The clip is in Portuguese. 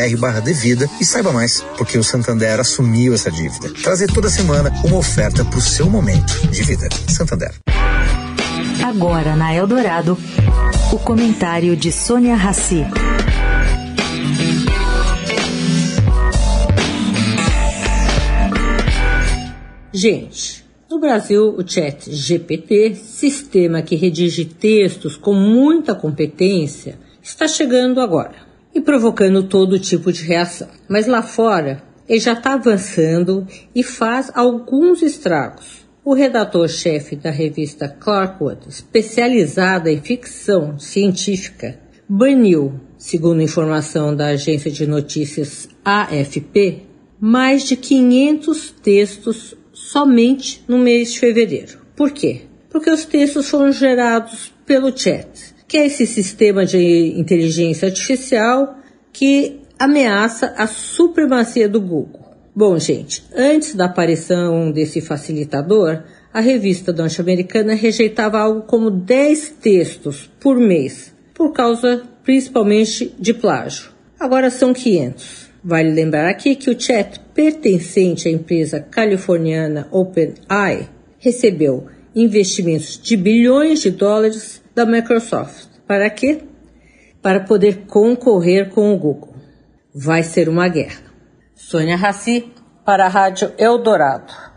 santander.com.br/devida e saiba mais, porque o Santander Santander assumiu essa dívida. Trazer toda semana uma oferta para o seu momento de vida. Santander. Agora na Eldorado, o comentário de Sônia Rassi. Gente, no Brasil, o Chat GPT, sistema que redige textos com muita competência, está chegando agora e provocando todo tipo de reação. Mas lá fora, ele já está avançando e faz alguns estragos. O redator-chefe da revista Clarkwood, especializada em ficção científica, baniu, segundo informação da agência de notícias AFP, mais de 500 textos somente no mês de fevereiro. Por quê? Porque os textos foram gerados pelo chat, que é esse sistema de inteligência artificial que ameaça a supremacia do Google. Bom, gente, antes da aparição desse facilitador, a revista norte-americana rejeitava algo como 10 textos por mês, por causa principalmente de plágio. Agora são 500. Vale lembrar aqui que o chat pertencente à empresa californiana OpenAI recebeu investimentos de bilhões de dólares da Microsoft. Para quê? Para poder concorrer com o Google. Vai ser uma guerra. Sônia Raci, para a Rádio Eldorado.